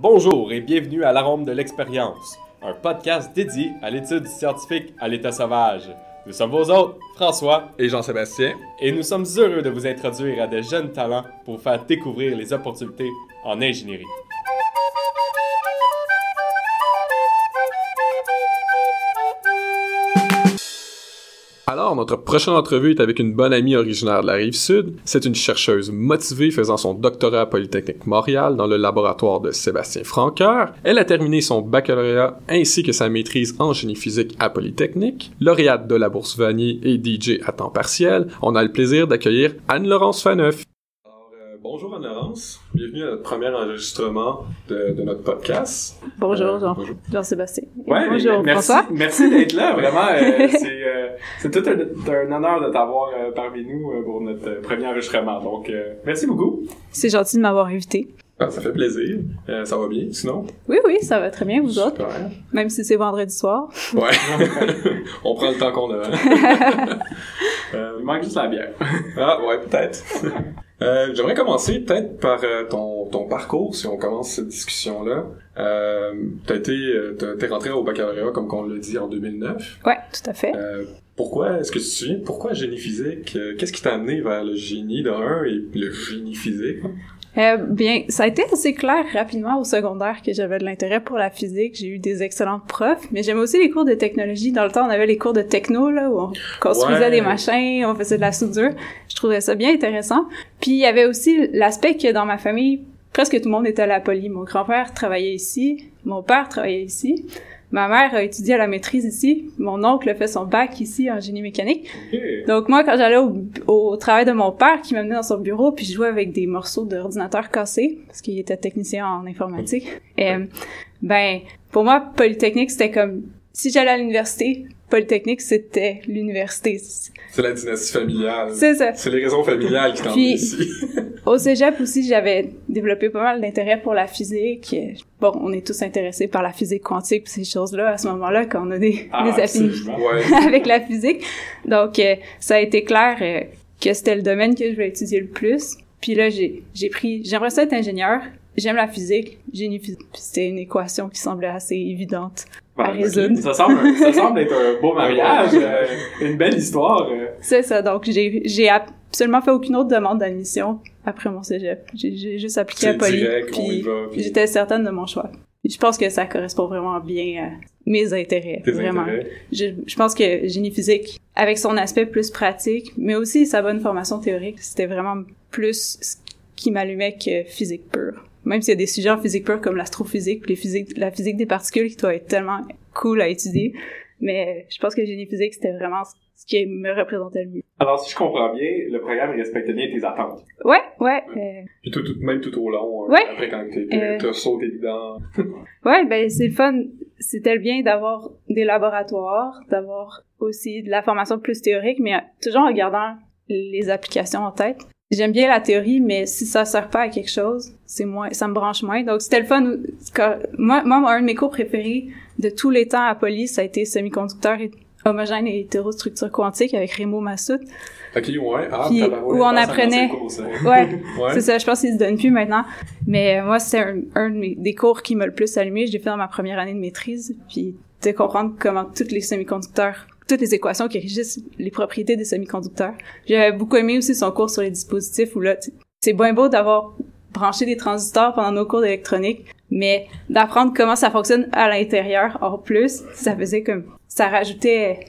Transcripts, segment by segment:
Bonjour et bienvenue à l'Arôme de l'expérience, un podcast dédié à l'étude scientifique à l'état sauvage. Nous sommes vos hôtes, François Et Jean-Sébastien. et nous sommes heureux de vous introduire à de jeunes talents pour vous faire découvrir les opportunités en ingénierie. Alors, notre prochaine entrevue est avec une bonne amie originaire de la rive sud. C'est une chercheuse motivée faisant son doctorat à Polytechnique Montréal dans le laboratoire de Sébastien Franqueur. Elle a terminé son baccalauréat ainsi que sa maîtrise en génie physique à Polytechnique. Lauréate de la bourse Vanier et DJ à temps partiel, on a le plaisir d'accueillir Anne-Laurence Faneuf. Bonjour Anne-Laurence. Bienvenue à notre premier enregistrement de, de notre podcast. Bonjour, Euh, Jean. bonjour. Jean-Sébastien. Ouais, Bonjour, merci, François. merci d'être là, vraiment. euh, c'est, euh, c'est tout un, un honneur de t'avoir parmi nous pour notre premier enregistrement. Donc, merci beaucoup. C'est gentil de m'avoir invité. Ah, ça fait plaisir. Euh, ça va bien, sinon? Oui, oui, ça va très bien, vous autres. Même si c'est vendredi soir. Ouais. On prend le temps qu'on a. Euh, il manque juste la bière. Ah, ouais, peut-être. Euh, J'aimerais commencer peut-être par euh, ton, ton parcours, si on commence cette discussion-là. Euh, t'as été, euh, t'es rentré au baccalauréat, comme qu'on l'a dit, en 2009. Ouais, tout à fait. Pourquoi, est-ce que tu te souviens, pourquoi génie physique? Euh, Qu'est-ce qui t'a amené vers le génie de un et le génie physique? Euh, bien, ça a été assez clair rapidement au secondaire que j'avais de l'intérêt pour la physique. J'ai eu des excellents profs, mais j'aimais aussi les cours de technologie. Dans le temps, on avait les cours de techno, là, où on construisait Ouais. des machins, on faisait de la soudure. Je trouvais ça bien intéressant. Puis il y avait aussi l'aspect que dans ma famille, presque tout le monde était à la poly. Mon grand-père travaillait ici, mon père travaillait ici. Ma mère a étudié à la maîtrise ici. Mon oncle a fait son bac ici en génie mécanique. Donc moi, quand j'allais au, au travail de mon père, qui m'amenait dans son bureau, puis je jouais avec des morceaux d'ordinateur cassés, parce qu'il était technicien en informatique, et, euh, ben, pour moi, Polytechnique, c'était comme, si j'allais à l'université, Polytechnique, c'était l'université. C'est la dynastie familiale. C'est ça. C'est les raisons familiales qui amené ici. Au cégep aussi, j'avais développé pas mal d'intérêt pour la physique. Bon, on est tous intéressés par la physique quantique pis ces choses-là à ce moment-là, quand on a des, Ah, des affinités. absolument. Ouais. avec la physique. Donc, euh, ça a été clair euh, que c'était le domaine que je voulais étudier le plus. Puis là, j'ai j'ai pris... J'aimerais ça être ingénieur. J'aime la physique, génie physique. C'était une équation qui semblait assez évidente à Ouais, résoudre. Ça semble, ça semble être un beau mariage, euh, une belle histoire. euh. C'est ça. Donc, j'ai j'ai absolument fait aucune autre demande d'admission après mon cégep. J'ai juste appliqué à Poly. direct, Puis j'étais certaine de mon choix. Je pense que ça correspond vraiment bien à mes intérêts. Tes vraiment. intérêts. Je, je pense que génie physique, avec son aspect plus pratique, mais aussi sa bonne formation théorique, c'était vraiment plus ce qui m'allumait que physique pure. Même s'il y a des sujets en physique pure comme l'astrophysique, puis les physiques, la physique des particules qui doit être tellement cool à étudier. Mais je pense que le génie physique, c'était vraiment ce qui me représentait le mieux. Alors, si je comprends bien, le programme il respecte bien tes attentes. Ouais, ouais. euh, Puis tout, tout- même tout au long, euh, Ouais. après quand Euh. t'as sauté dedans. Ouais, ben c'est le fun. C'était le bien d'avoir des laboratoires, d'avoir aussi de la formation plus théorique, mais toujours en gardant les applications en tête. J'aime bien la théorie, mais si ça sert pas à quelque chose, c'est moins, ça me branche moins. Donc c'était le fun. quand- moi, moi, un de mes cours préférés de tous les temps à Poly, ça a été semi-conducteur et homogène et hétérostructure quantique avec Remo Massoud. Ok, ouais. Ah, Puis, où on apprenait- c'est. Ouais, Ouais. c'est ça. Je pense qu'il se donne plus maintenant. Mais euh, moi, c'était un, un de mes- des cours qui m'a le plus allumé. Je l'ai fait dans ma première année de maîtrise. Puis de comprendre comment tous les semi-conducteurs, toutes les équations qui régissent les propriétés des semi-conducteurs. J'avais beaucoup aimé aussi son cours sur les dispositifs où là, c'est bien beau d'avoir branché des transistors pendant nos cours d'électronique, mais d'apprendre comment ça fonctionne à l'intérieur, en plus, ça faisait comme, ça rajoutait,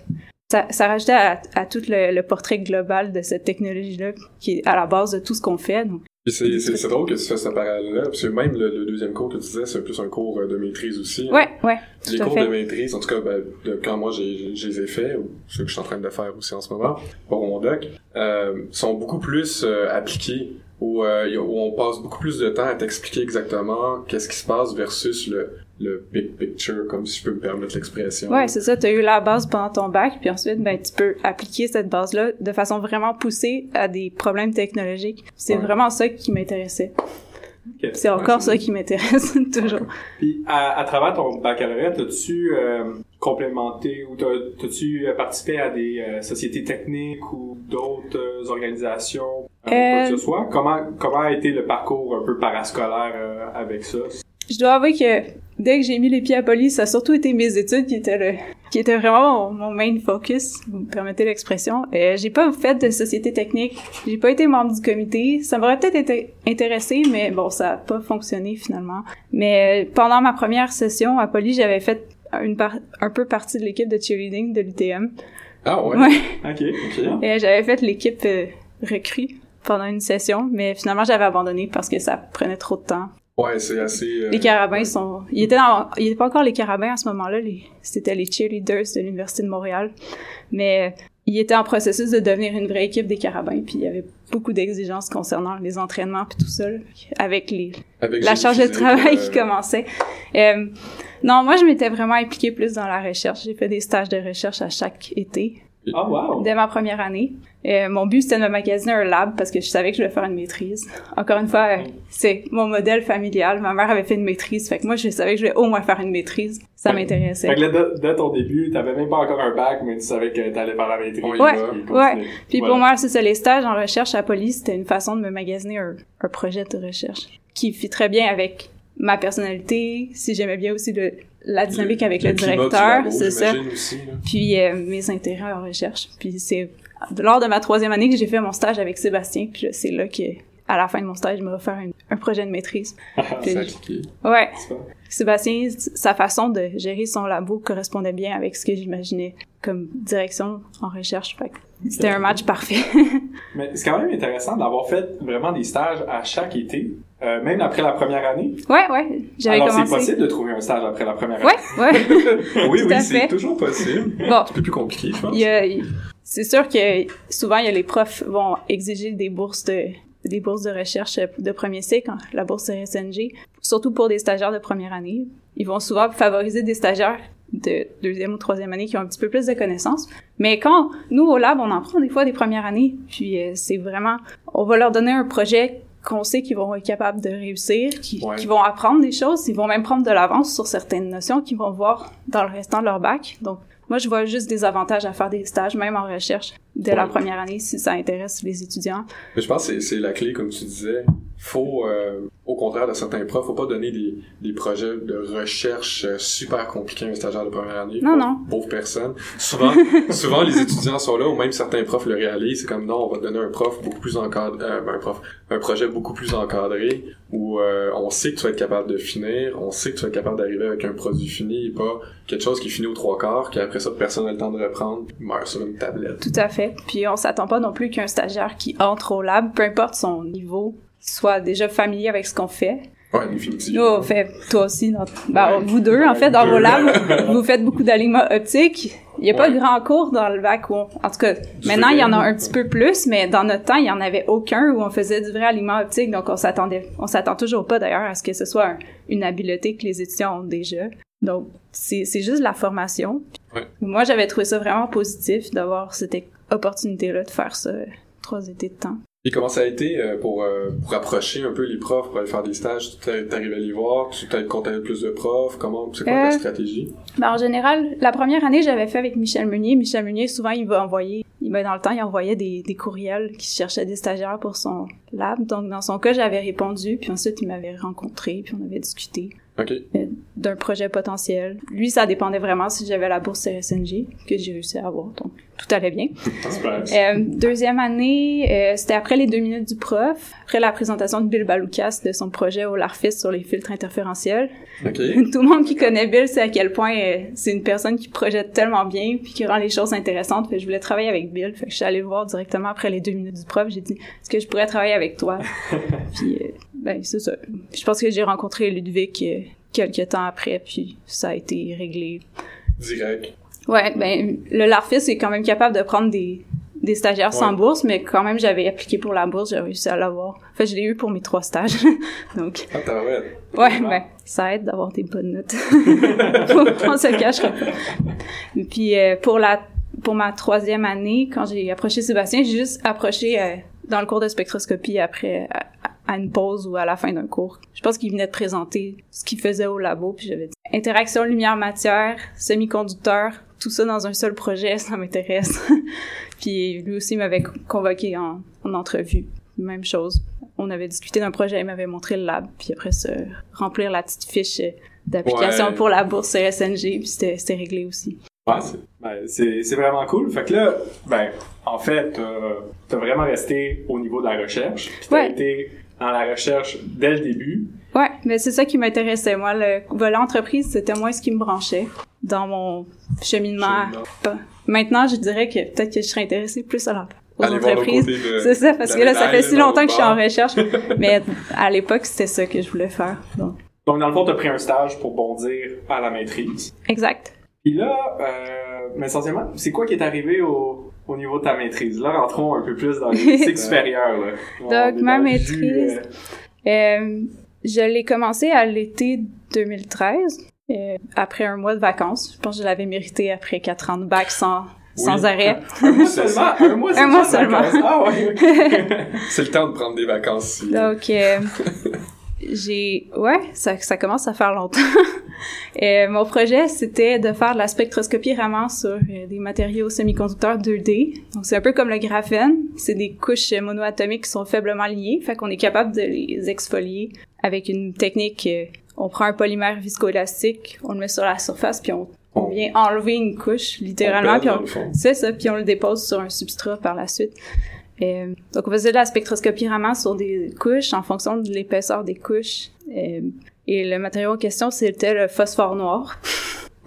ça, ça rajoutait à, à tout le, le portrait global de cette technologie-là, qui est à la base de tout ce qu'on fait. Donc, c'est, drôle que tu fasses ce parallèle-là, parce que même le, le deuxième cours que tu disais, c'est plus un cours euh, de maîtrise aussi. hein. ouais, Les cours fait. de maîtrise, en tout cas, ben, de, quand moi j'ai, j'ai les ai faits, ou ceux que je suis en train de faire aussi en ce moment, pour mon doc, euh, sont beaucoup plus euh, appliqués, où, euh, où on passe beaucoup plus de temps à t'expliquer exactement qu'est-ce qui se passe versus le, le big picture, comme si je peux me permettre l'expression. Ouais, c'est ça. T'as eu la base pendant ton bac, puis ensuite, ben, tu peux appliquer cette base-là de façon vraiment poussée à des problèmes technologiques. C'est Ouais. vraiment ça qui m'intéressait. C'est encore ça qui m'intéresse toujours. Puis, à, à travers ton baccalauréat, as-tu euh, complémenté ou euh, participé à des euh, sociétés techniques ou d'autres euh, organisations, euh, quoi que ce soit? Comment, comment a été le parcours un peu parascolaire avec ça? je dois avouer que dès que j'ai mis les pieds à Poly, ça a surtout été mes études qui étaient le, qui étaient vraiment mon, main focus, vous me permettez l'expression. Euh, j'ai pas fait de société technique, j'ai pas été membre du comité. Ça m'aurait peut-être été intéressé, mais bon, ça a pas fonctionné finalement. Mais euh, pendant ma première session à Poly, j'avais fait une un peu partie de l'équipe de cheerleading de l'UTM. Ah ouais? Ouais. ok, ok. Et j'avais fait l'équipe euh, recrue pendant une session, mais finalement j'avais abandonné parce que ça prenait trop de temps. Ouais, c'est assez. Euh, les carabins sont. Il était dans... il était pas encore les carabins à ce moment-là. Les... C'était les cheerleaders de l'université de Montréal, mais il était en processus de devenir une vraie équipe des carabins. Puis il y avait beaucoup d'exigences concernant les entraînements puis tout ça, avec les avec la charge de travail qui euh, commençait. Euh, non, moi je m'étais vraiment impliquée plus dans la recherche. J'ai fait des stages de recherche à chaque été. Oh, wow. Dès ma première année. Euh, mon but, c'était de me magasiner un lab parce que je savais que je voulais faire une maîtrise. Encore une fois, euh, c'est mon modèle familial. Ma mère avait fait une maîtrise, fait que moi, je savais que je voulais au moins faire une maîtrise. Ça m'intéressait. Fait que là, dès, ton début, t'avais même pas encore un bac, mais tu savais que t'allais faire la maîtrise. Ouais, ouais. Puis pour moi, c'est ça, les stages en recherche à police, c'était une façon de me magasiner un, un projet de recherche qui fit très bien avec ma personnalité, si j'aimais bien aussi le, la dynamique avec le, directeur, c'est ça. Puis euh, mes intérêts en recherche. Puis c'est lors de ma troisième année que j'ai fait mon stage avec Sébastien. Puis c'est là que à la fin de mon stage, il m'a offert un, projet de maîtrise. ouais. Sébastien, sa façon de gérer son labo correspondait bien avec ce que j'imaginais comme direction en recherche. c'était un match parfait. Mais c'est quand même intéressant d'avoir fait vraiment des stages à chaque été euh, même après la première année? Ouais, ouais. J'avais Alors, c'est possible de trouver un stage après la première année? Ouais, ouais. oui, oui, c'est toujours possible. Bon. C'est plus compliqué, je pense. c'est sûr que souvent, il y a les profs vont exiger des bourses de, des bourses de recherche de premier cycle, hein, la bourse RSNG, surtout pour des stagiaires de première année. Ils vont souvent favoriser des stagiaires de deuxième ou troisième année qui ont un petit peu plus de connaissances. Mais quand nous, au lab, on en prend des fois des premières années, puis euh, c'est vraiment... On va leur donner un projet qu'on sait qu'ils vont être capables de réussir, qui, vont apprendre des choses, ils vont même prendre de l'avance sur certaines notions qu'ils vont voir dans le restant de leur bac. Donc, moi, je vois juste des avantages à faire des stages, même en recherche, dès la première année, si ça intéresse les étudiants. Mais je pense que c'est la clé, comme tu disais. Faut, euh, au contraire de certains profs, faut pas donner des, des projets de recherche euh, super compliqués à un stagiaire de première année. Non, non. Pauvre personne. Souvent, souvent, les étudiants sont là, ou même certains profs le réalisent. C'est comme, non, on va donner un prof beaucoup plus encadré, euh, un prof, un projet beaucoup plus encadré, où on sait que tu vas être capable de finir, on sait que tu vas être capable d'arriver avec un produit fini, et pas quelque chose qui finit aux trois quarts, qu'après ça, personne n'a le temps de reprendre, meurt sur une tablette. Tout à fait. Puis on s'attend pas non plus qu'un stagiaire qui entre au lab, peu importe son niveau, soit déjà familier avec ce qu'on fait. Ouais, définitivement. Nous, on fait, toi aussi, ben, vous deux, en fait, dans vos labs, vous faites beaucoup d'alignement optique. Il n'y a pas grand cours dans le bac où, en tout cas, maintenant, il y en a un petit peu plus, mais dans notre temps, il n'y en avait aucun où on faisait du vrai alignement optique, donc on s'attendait, on s'attend toujours pas d'ailleurs à ce que ce soit une habileté que les étudiants ont déjà. Donc, c'est, c'est juste la formation. Moi, j'avais trouvé ça vraiment positif d'avoir cette opportunité-là de faire ça trois étés de temps. Et comment ça a été euh, pour, euh, pour approcher un peu les profs pour aller faire des stages? Tu arrivé à les voir? Tu t'es contacté plus de profs? Comment, c'est quoi ta euh, stratégie? Ben, en général, la première année, j'avais fait avec Michel Meunier. Michel Meunier, souvent, il va envoyer, il dans le temps, il envoyait des, des courriels qui cherchaient des stagiaires pour son lab. Donc, dans son cas, j'avais répondu, puis ensuite, il m'avait rencontré, puis on avait discuté. D'un projet potentiel. Lui, ça dépendait vraiment si j'avais la bourse CSNG que j'ai réussi à avoir. Donc, tout allait bien. euh, deuxième année, euh, c'était après les deux minutes du prof, après la présentation de Bill Baloukas de son projet au LARFIS sur les filtres interférentiels. Okay. Tout le monde qui connaît Bill sait à quel point euh, c'est une personne qui projette tellement bien puis qui rend les choses intéressantes. Fait je voulais travailler avec Bill. Fait que je suis allée le voir directement après les deux minutes du prof. J'ai dit, est-ce que je pourrais travailler avec toi? puis, ben, c'est ça. Je pense que j'ai rencontré Ludwig euh, quelques temps après, puis ça a été réglé. Direct. Ouais, ben, le LARFIS est quand même capable de prendre des, des stagiaires sans bourse, mais quand même, j'avais appliqué pour la bourse, j'ai réussi à l'avoir. Enfin, je l'ai eu pour mes trois stages. Donc. Ah, t'as ouais. Ouais, ben, ça aide d'avoir des bonnes notes. On se cachera pas. Puis, euh, pour la, pour ma troisième année, quand j'ai approché Sébastien, j'ai juste approché euh, dans le cours de spectroscopie après, à une pause ou à la fin d'un cours. Je pense qu'il venait de présenter ce qu'il faisait au labo, puis j'avais dit interaction lumière-matière, semi-conducteur, tout ça dans un seul projet, ça m'intéresse. puis lui aussi m'avait convoqué en, en entrevue. Même chose. on avait discuté d'un projet, il m'avait montré le lab, puis après se remplir la petite fiche d'application Ouais. pour la bourse RSNG, puis c'était réglé aussi. Ouais, c'est ben, c'est- vraiment cool. Fait que là, ben, en fait, t'as t'as vraiment resté au niveau de la recherche. Puis t'as Ouais. été dans la recherche dès le début. Ouais, mais c'est ça qui m'intéressait. Moi, le volet entreprise, c'était moins ce qui me branchait dans mon cheminement. Maintenant, je dirais que peut-être que je serais intéressée plus à la, aux Allez entreprises. C'est ça, parce que là, ça fait si longtemps que je suis en recherche. mais à l'époque, c'était ça que je voulais faire. Donc, Donc, dans le fond, t'as pris un stage pour bondir à la maîtrise. exact. Puis là, euh, mais essentiellement, c'est quoi qui est arrivé au, au niveau de ta maîtrise? Là, rentrons un peu plus dans les cycles supérieurs. Là. Donc, ma maîtrise, jus, euh, Euh, je l'ai commencé à l'été 2013, euh, après un mois de vacances. Je pense que je l'avais mérité après quatre ans de bac sans, sans arrêt. un mois seulement. Un mois, Un mois seulement. Ah ouais. C'est le temps de prendre des vacances. Donc, euh, j'ai... Ouais, ça, ça commence à faire longtemps. Euh, mon projet, c'était de faire de la spectroscopie Raman sur euh, des matériaux semi-conducteurs 2D. Donc, c'est un peu comme le graphène. C'est des couches monoatomiques qui sont faiblement liées. Fait qu'on est capable de les exfolier avec une technique... euh, on prend un polymère viscoélastique, on le met sur la surface, puis on, on vient enlever une couche, littéralement, puis on, c'est ça, puis on le dépose sur un substrat par la suite. Euh, donc, on faisait de la spectroscopie Raman sur des couches en fonction de l'épaisseur des couches. Euh, et le matériau en question, c'était le phosphore noir.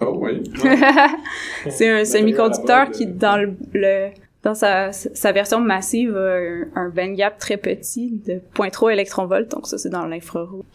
Oh oui. c'est un semi-conducteur qui, euh. dans le, le- dans sa, sa version massive, a un, un band gap très petit de 0.3 électronvolts. Donc, ça, c'est dans l'infrarouge.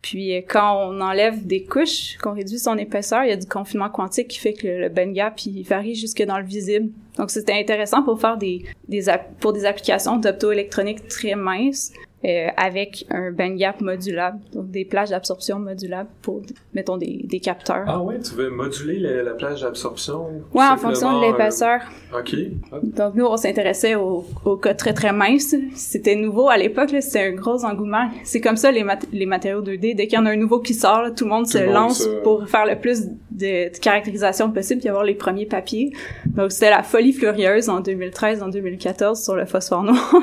Puis, quand on enlève des couches, qu'on réduit son épaisseur, il y a du confinement quantique qui fait que le, le band gap, il varie jusque dans le visible. Donc, c'était intéressant pour faire des, des, pour des applications d'optoélectronique très minces, euh, avec un band gap modulable. Donc, des plages d'absorption modulables pour, mettons, des, des capteurs. Ah ouais, tu veux moduler la, la plage d'absorption? ouais, en fonction de l'épaisseur. euh, ok. Donc nous, on s'intéressait aux, aux cas très très minces. C'était nouveau à l'époque, c'était un gros engouement. C'est comme ça les, mat- les matériaux 2D. Dès qu'il y en a un nouveau qui sort, là, tout le monde Tout se monde lance se- pour faire le plus de, de caractérisation possible puis avoir les premiers papiers. Donc c'était la folie furieuse en 2013, en 2014 sur le phosphore noir.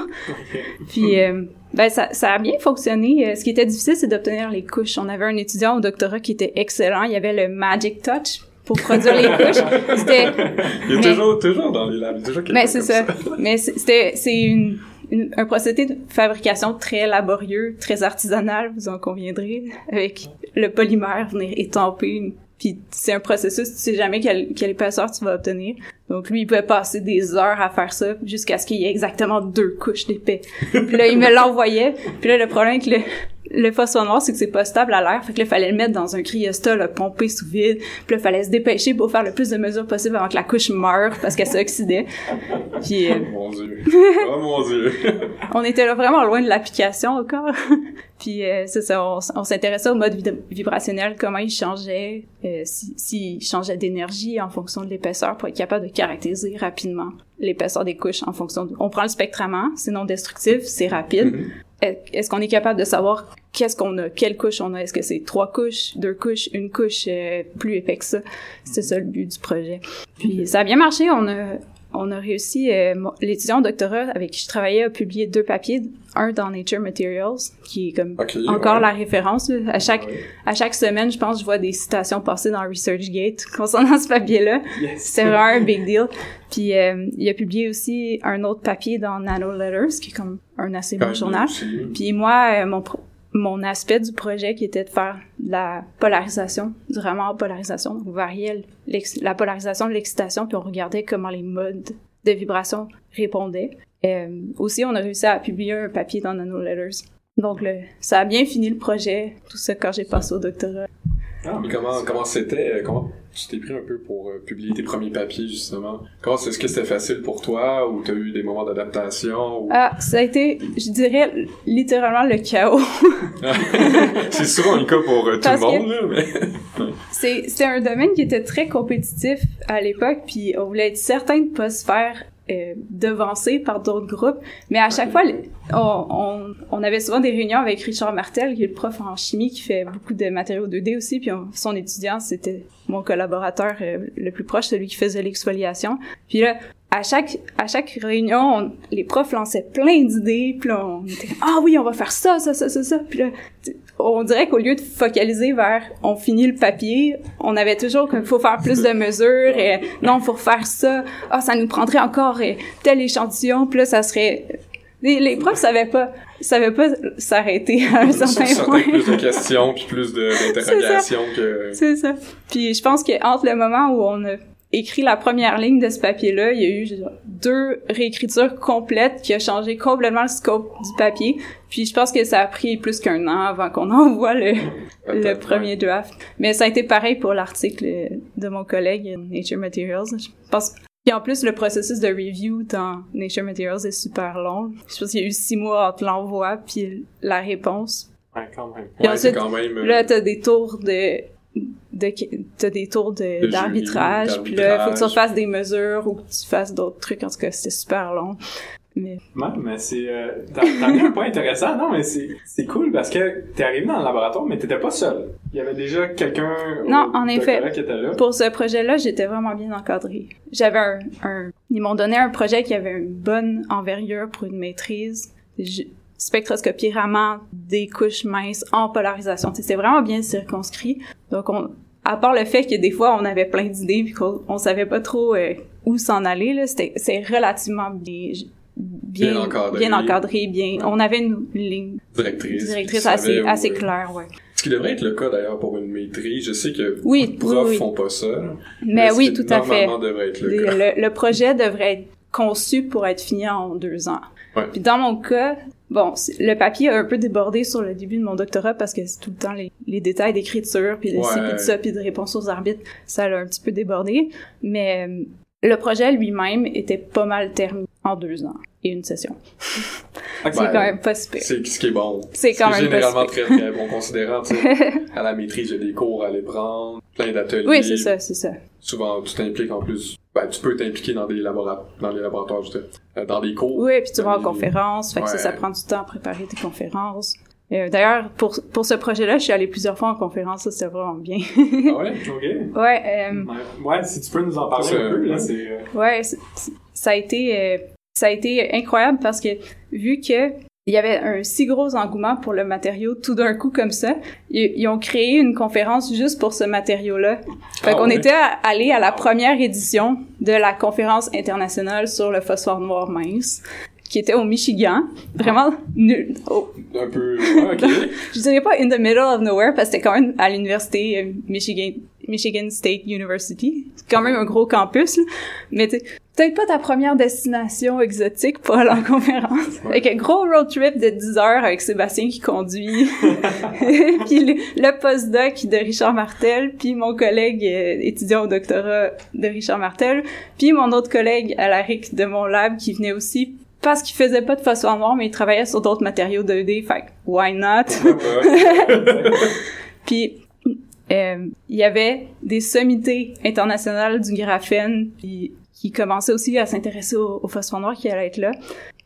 puis euh, ben ça, ça a bien fonctionné. Euh, Ce qui était difficile, c'est d'obtenir les couches. On avait un étudiant au doctorat qui était excellent. Il y avait le Magic Touch pour produire les couches. C'était Il y a Mais- toujours, toujours dans les labs, il y a toujours mais c'est comme ça. Mais c'était c'est une, une- un procédé de fabrication très laborieux, très artisanal, vous en conviendrez, avec le polymère venir étamper. une- Puis c'est un processus, tu sais jamais quelle, quelle épaisseur tu vas obtenir. Donc lui, il pouvait passer des heures à faire ça jusqu'à ce qu'il y ait exactement deux couches d'épais. Puis là, il me l'envoyait. Puis là, le problème avec le, le phosphore noir, c'est que c'est pas stable à l'air. Fait que là, il fallait le mettre dans un cryostat, le pomper sous vide. Puis là, il fallait se dépêcher pour faire le plus de mesures possible avant que la couche meure parce qu'elle s'oxydait. Puis euh, ça. Mon dieu. Oh mon dieu. on était là vraiment loin de l'application encore. Puis euh, c'est ça, on, s'intéressait au mode vibrationnel, comment il changeait, euh, si- s'il changeait d'énergie en fonction de l'épaisseur pour être capable de caractériser rapidement l'épaisseur des couches en fonction de... On prend le spectrament, c'est non destructif, c'est rapide. Mhm. Est- Est-ce qu'on est capable de savoir qu'est-ce qu'on a, quelle couche on a? Est-ce que c'est trois couches, deux couches, une couche euh, plus épais que ça? C'est ça le but du projet. Puis ça a bien marché, on a on a réussi, euh, l'étudiant au doctorat avec qui je travaillais a publié deux papiers, un dans Nature Materials, qui est comme encore ouais. la référence. là. À chaque Ouais. à chaque semaine, je pense, je vois des citations passer dans ResearchGate concernant ce papier-là. Yes. C'était vraiment un big deal. Puis euh, il a publié aussi un autre papier dans Nano Letters, qui est comme un assez bon même journal. Puis moi, euh, mon, pro- mon aspect du projet qui était de faire la polarisation, du en polarisation, on variait la polarisation de l'excitation, puis on regardait comment les modes de vibration répondaient. Euh, aussi, on a réussi à publier un papier dans Nano Letters. Donc, ça a bien fini le projet, tout ça quand j'ai passé au doctorat. Ah, Mais comment c'était euh, tu t'es pris un peu pour euh, publier tes premiers papiers justement. Comment est-ce que c'était facile pour toi ou t'as eu des moments d'adaptation ou... Ah, ça a été, je dirais, littéralement le chaos. c'est souvent le cas pour euh, tout Parce le monde là, mais C'est c'était un domaine qui était très compétitif à l'époque, puis on voulait être certain de pas se faire euh, devancer par d'autres groupes. Mais à chaque fois, on, on, on avait souvent des réunions avec Richard Martel, qui est le prof en chimie, qui fait beaucoup de matériaux 2D aussi, puis on- son étudiant, c'était mon collaborateur euh, le plus proche, celui qui faisait l'exfoliation. Puis là, à chaque à chaque réunion, on- les profs lançaient plein d'idées, puis là, on était ah oui, on va faire ça, ça, ça, ça, ça, puis là, on dirait qu'au lieu de focaliser vers on finit le papier, on avait toujours qu'il faut faire plus de mesures, et non, faut refaire ça, ah ça nous prendrait encore euh, tel échantillon, puis là ça serait les, les profs savaient pas savaient pas s'arrêter à un certain point. plus de questions puis plus d'interrogations que... C'est ça. Puis je pense que entre le moment où on a écrit la première ligne de ce papier-là, il y a eu deux réécritures complètes qui a changé complètement le scope du papier. Puis je pense que ça a pris plus qu'un an avant qu'on envoie le, premier draft. Mais ça a été pareil pour l'article de mon collègue Nature Materials. Je pense puis en plus, le processus de review dans Nature Materials est super long. Je pense qu'il y a eu six mois entre l'envoi puis la réponse. Ouais, quand même. Ouais, c'est ensuite, quand même... euh, Là, t'as des tours de, de t'as des tours De de d'arbitrage, puis là, faut que tu d'arbitrage. fasses des mesures ou que tu fasses d'autres trucs. En tout cas, c'était super long. Mais Ouais, mais c'est... Euh, t'as amené un point intéressant, non, mais c'est c'est cool parce que t'es arrivé dans le laboratoire, mais t'étais pas seul. Il y avait déjà quelqu'un au Non, en effet. qui était là. pour ce projet-là, j'étais vraiment bien encadrée. J'avais un, un, ils m'ont donné un projet qui avait une bonne envergure pour une maîtrise. Spectroscopie Raman des couches minces en polarisation. C'était vraiment bien circonscrit. Donc, on, à part le fait que des fois, on avait plein d'idées puis qu'on on savait pas trop euh, où s'en aller, là, c'était, c'est relativement bien, bien, Bien encadré. bien encadré, bien. On avait une ligne directrice. assez, euh, claire, ouais. Ce qui devrait être le cas d'ailleurs pour une maîtrise. Je sais que Oui, beaucoup de profs oui, oui. font pas ça. Mais oui, tout à fait. Devrait être le Le, cas. le- le projet devrait être conçu pour être fini en deux ans. Ouais. Puis dans mon cas, bon, le papier a un peu débordé sur le début de mon doctorat parce que c'est tout le temps les, les détails d'écriture, puis de ci, puis de ça, puis de réponse aux arbitres, ça l'a un petit peu débordé. Mais euh, le projet lui-même était pas mal terminé en deux ans et une session. C'est Ben, quand même pas super. C'est ce qui est bon. C'est quand même pas généralement super. très très bon considérant, à la maîtrise, a des cours à aller prendre, plein d'ateliers. Oui, c'est ça, c'est ça. Souvent, tu t'impliques en plus. Ben, tu peux t'impliquer dans des laboratoires, dans les laboratoires, je euh, dans des cours. Oui, puis tu vas en Oui. conférence, fait que ça, ça prend du temps à préparer tes conférences. Euh, D'ailleurs, pour, pour ce projet-là, je suis allée plusieurs fois en conférence, ça c'était vraiment bien. Ah ouais? Ok. ouais, euh, Ouais. Si tu peux nous en parler C'est- un peu, là, c'est... euh, Ouais, ça a été euh, ça a été incroyable parce que vu que il y avait un si gros engouement pour le matériau tout d'un coup comme ça, ils, ils ont créé une conférence juste pour ce matériau-là. Fait Ah qu'on était allé à la première édition de la conférence internationale sur le phosphore noir mince qui était au Michigan, vraiment nul, au- Un peu. Ouais, ok. je dirais pas in the middle of nowhere parce que c'était quand même à l'université euh, Michigan Michigan State University. C'est quand même un gros campus, là. mais peut-être pas ta première destination exotique pour aller en conférence. Ouais. Avec un gros road trip de 10 heures avec Sébastien qui conduit, puis le, le postdoc de Richard Martel, puis mon collègue euh, étudiant au doctorat de Richard Martel, puis mon autre collègue à la RIC de mon lab qui venait aussi parce qu'il faisait pas de phosphore noir, mais il travaillait sur d'autres matériaux 2D, fait why not? Puis euh, il y avait des sommités internationales du graphène, puis qui commençaient aussi à s'intéresser au, au phosphore noir qui allait être là.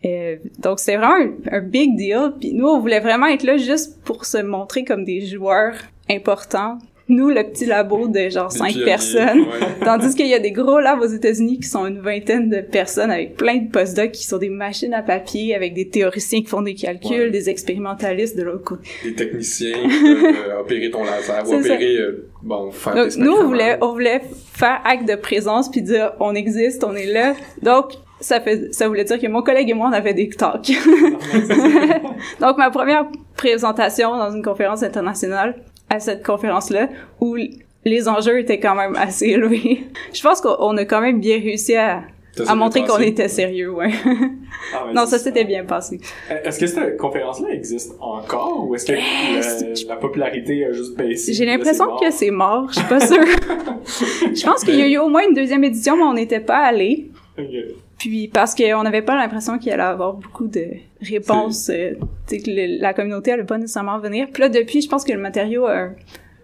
Euh, donc c'est vraiment un, un big deal. Puis nous, on voulait vraiment être là juste pour se montrer comme des joueurs importants. Nous, le petit labo de genre cinq personnes. ouais. Tandis qu'il y a des gros labs aux États-Unis qui sont une vingtaine de personnes avec plein de postdocs qui sont des machines à papier avec des théoriciens qui font des calculs, Ouais. des expérimentalistes de l'autre côté. Des techniciens qui peuvent euh, opérer ton laser ou opérer, euh, bon, faire Donc, des nous, on voulait, on voulait faire acte de présence puis dire on existe, on est là. Donc, ça fait, ça voulait dire que mon collègue et moi, on avait des talks. Donc, ma première présentation dans une conférence internationale à cette conférence-là, où les enjeux étaient quand même assez élevés. Je pense qu'on on a quand même bien réussi à, à montrer qu'on était sérieux, ouais. Ah non, ça s'était bien passé. Euh, Est-ce que cette conférence-là existe encore ou est-ce que la, la popularité a juste baissé? J'ai l'impression que c'est mort, je suis pas sûre. je pense qu'il y a eu au moins une deuxième édition, mais on n'était pas allés. Ok. Puis parce qu'on n'avait pas l'impression qu'il allait avoir beaucoup de réponses, euh, que le- la communauté allait pas nécessairement venir. Puis là, depuis, je pense que le matériau, euh,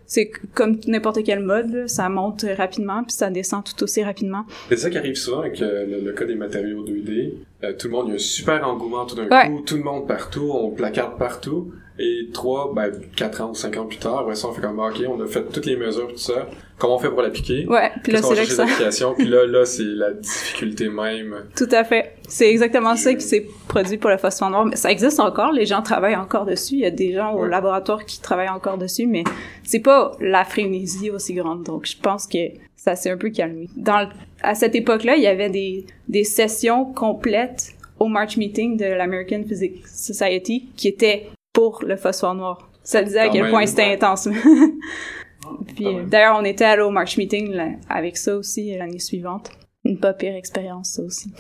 c'est comme n'importe quel mode, là, ça monte rapidement, puis ça descend tout aussi rapidement. C'est ça qui arrive souvent avec euh, le, le cas des matériaux 2D. Euh, tout le monde, il y a un super engouement tout d'un Ouais. coup, tout le monde partout, on placarde partout. Et trois, ben, quatre ans ou cinq ans plus tard, après ça, on fait comme, ah, OK, on a fait toutes les mesures, tout ça. Comment on fait pour l'appliquer? Ouais, puis là, c'est là que ça... puis là, là, c'est la difficulté même. Tout à fait. C'est exactement ça qui s'est produit pour le phosphore noir. Mais ça existe encore, les gens travaillent encore dessus. Il y a des gens au laboratoire qui travaillent encore dessus, mais c'est pas la frénésie aussi grande. Donc, je pense que ça s'est un peu calmé. Dans, à cette époque-là, il y avait des, des sessions complètes au March Meeting de l'American Physics Society qui étaient pour le phosphore noir. Ça disait à quel point c'était intense. Puis d'ailleurs, on était allé au March Meeting avec ça aussi l'année suivante. Une pas pire expérience, ça aussi.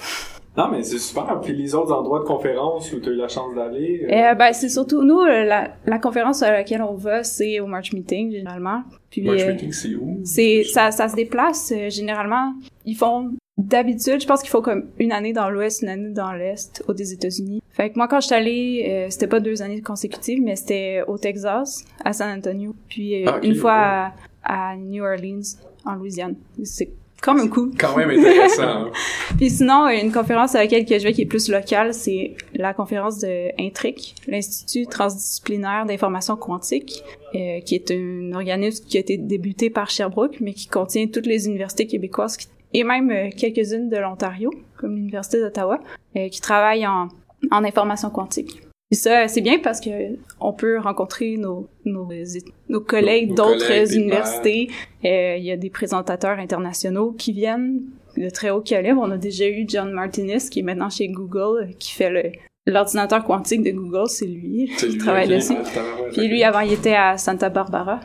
Non, mais c'est super. Puis les autres endroits de conférence où tu as eu la chance d'aller? Euh... euh ben, c'est surtout, nous, euh, la, la, conférence à laquelle on va, c'est au March Meeting, généralement. Puis, March euh, Meeting, c'est où? C'est, ça, ça se déplace, généralement. Ils font D'habitude, je pense qu'il faut comme une année dans l'Ouest, une année dans l'Est, aux des États-Unis. Fait que moi, quand j'étais allée, euh, c'était pas deux années consécutives, mais c'était au Texas, à San Antonio, puis euh, ah, une fois à, New Orleans, en Louisiane. C'est quand même cool. Quand même intéressant. Hein. puis sinon, une conférence à laquelle je vais qui est plus locale, c'est la conférence de INTRIC, l'Institut transdisciplinaire d'information quantique, euh, qui est un organisme qui a été débuté par Sherbrooke, mais qui contient toutes les universités québécoises qui et même euh, quelques-unes de l'Ontario, comme l'Université d'Ottawa, euh, qui travaillent en, en information quantique. Et ça, c'est bien parce que on peut rencontrer nos, nos, nos collègues d'autres universités. Euh, il y a des présentateurs internationaux qui viennent de très haut calibre. On a déjà eu John Martinez, qui est maintenant chez Google, qui fait le, l'ordinateur quantique de Google, c'est lui qui travaille dessus. Puis lui, avant, il était à Santa Barbara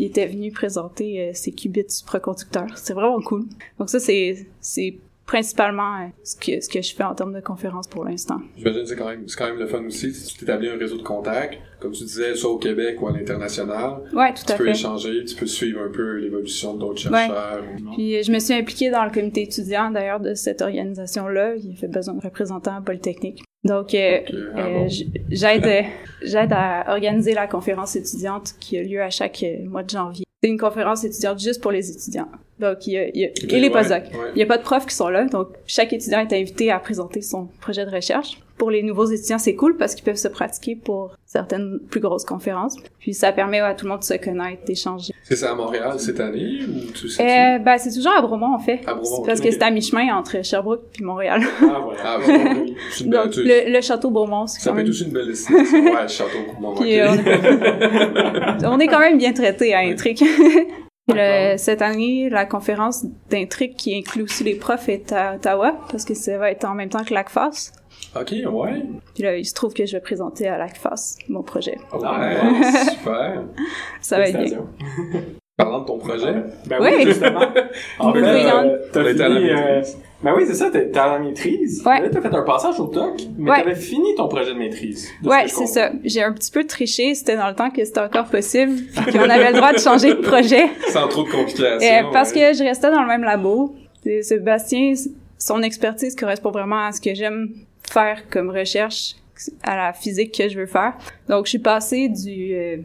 il était venu présenter euh, ses qubits supraconducteurs. C'est vraiment cool. Donc ça, c'est, c'est principalement euh, ce que ce que je fais en termes de conférences pour l'instant. J'imagine c'est quand même c'est quand même le fun aussi si tu établis un réseau de contacts comme tu disais soit au Québec ou à l'international. Ouais, tout à fait. Tu peux échanger, tu peux suivre un peu l'évolution d'autres chercheurs. Puis euh, je me suis impliquée dans le comité étudiant d'ailleurs de cette organisation là, il fait besoin de représentants à Polytechnique. Donc euh, ah j'aide j'aide à organiser la conférence étudiante qui a lieu à chaque mois de janvier. C'est une conférence étudiante juste pour les étudiants. Donc, il y a, il y a et les postdocs. Il n'y a pas de profs qui sont là, donc chaque étudiant est invité à présenter son projet de recherche. Pour les nouveaux étudiants, c'est cool parce qu'ils peuvent se pratiquer pour certaines plus grosses conférences. Puis ça permet à tout le monde de se connaître, d'échanger. C'est ça à Montréal cette année ou tout ça? Euh, ben, c'est toujours à Bromont, en fait. À Bromont, parce que c'est à mi-chemin entre Sherbrooke puis Montréal. Ah, voilà. Ah, bon, Donc, le, le, château Bromont, c'est Ça peut être aussi une belle destination. ouais, le château. Puis, euh, on est quand même bien traité à Cette année, la conférence d'intrigue qui inclut aussi les profs est à Ottawa, parce que ça va être en même temps que l'ACFAS. OK, ouais. Puis là, il se trouve que je vais présenter à l'ACFAS mon projet. Ouais, super. ça va être bien. Parlant de ton projet. Ben oui, justement. en fait, euh, t'as fini, euh, ben oui, c'est ça, t'es la maîtrise. Ouais. Là, t'as fait un passage au TOC, mais t'avais fini ton projet de maîtrise. ouais, c'est ça. J'ai un petit peu triché, c'était dans le temps que c'était encore possible, puis qu'on avait le droit de changer de projet. Sans trop de complications. Euh, parce que je restais dans le même labo. Sébastien, son expertise correspond vraiment à ce que j'aime faire comme recherche, à la physique que je veux faire. Donc, je suis passée du... Euh,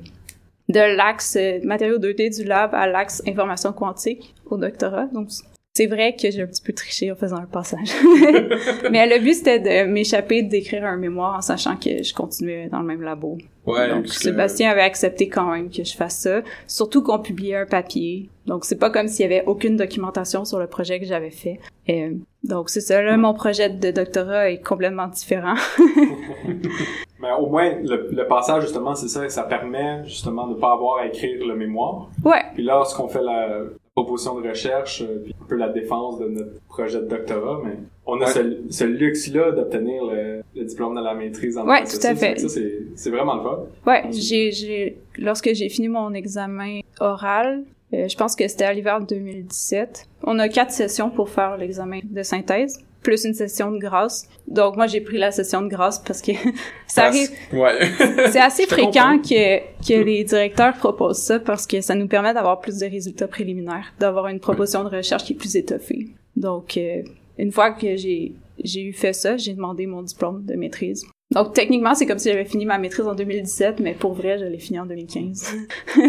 de l'axe euh, matériaux 2D du lab à l'axe information quantique au doctorat. Donc, c'est vrai que j'ai un petit peu triché en faisant un passage. Mais le but, c'était de m'échapper d'écrire un mémoire en sachant que je continuais dans le même labo. Ouais, Donc, Sébastien avait accepté quand même que je fasse ça. Surtout qu'on publiait un papier. Donc, c'est pas comme s'il y avait aucune documentation sur le projet que j'avais fait. Et, donc, c'est ça. Là, mon projet de doctorat est complètement différent. Mais au moins, le, passage, justement, c'est ça. Ça permet, justement, de pas avoir à écrire le mémoire. Ouais. Puis lorsqu'on fait la, proposition de recherche, euh, puis un peu la défense de notre projet de doctorat, mais on a ce, ce luxe-là d'obtenir le, le, diplôme de la maîtrise en Ouais, tout à fait. Ça, c'est vraiment le fun. Ouais, j'ai, j'ai, lorsque j'ai fini mon examen oral, euh, je pense que c'était à l'hiver 2017, on a quatre sessions pour faire l'examen de synthèse plus une session de grâce. Donc moi j'ai pris la session de grâce parce que ça arrive. Ouais. c'est assez fréquent que que les directeurs proposent ça parce que ça nous permet d'avoir plus de résultats préliminaires, d'avoir une proposition de recherche qui est plus étoffée. Donc euh, une fois que j'ai j'ai eu fait ça, j'ai demandé mon diplôme de maîtrise. Donc techniquement, c'est comme si j'avais fini ma maîtrise en 2017, mais pour vrai, je l'ai fini en 2015.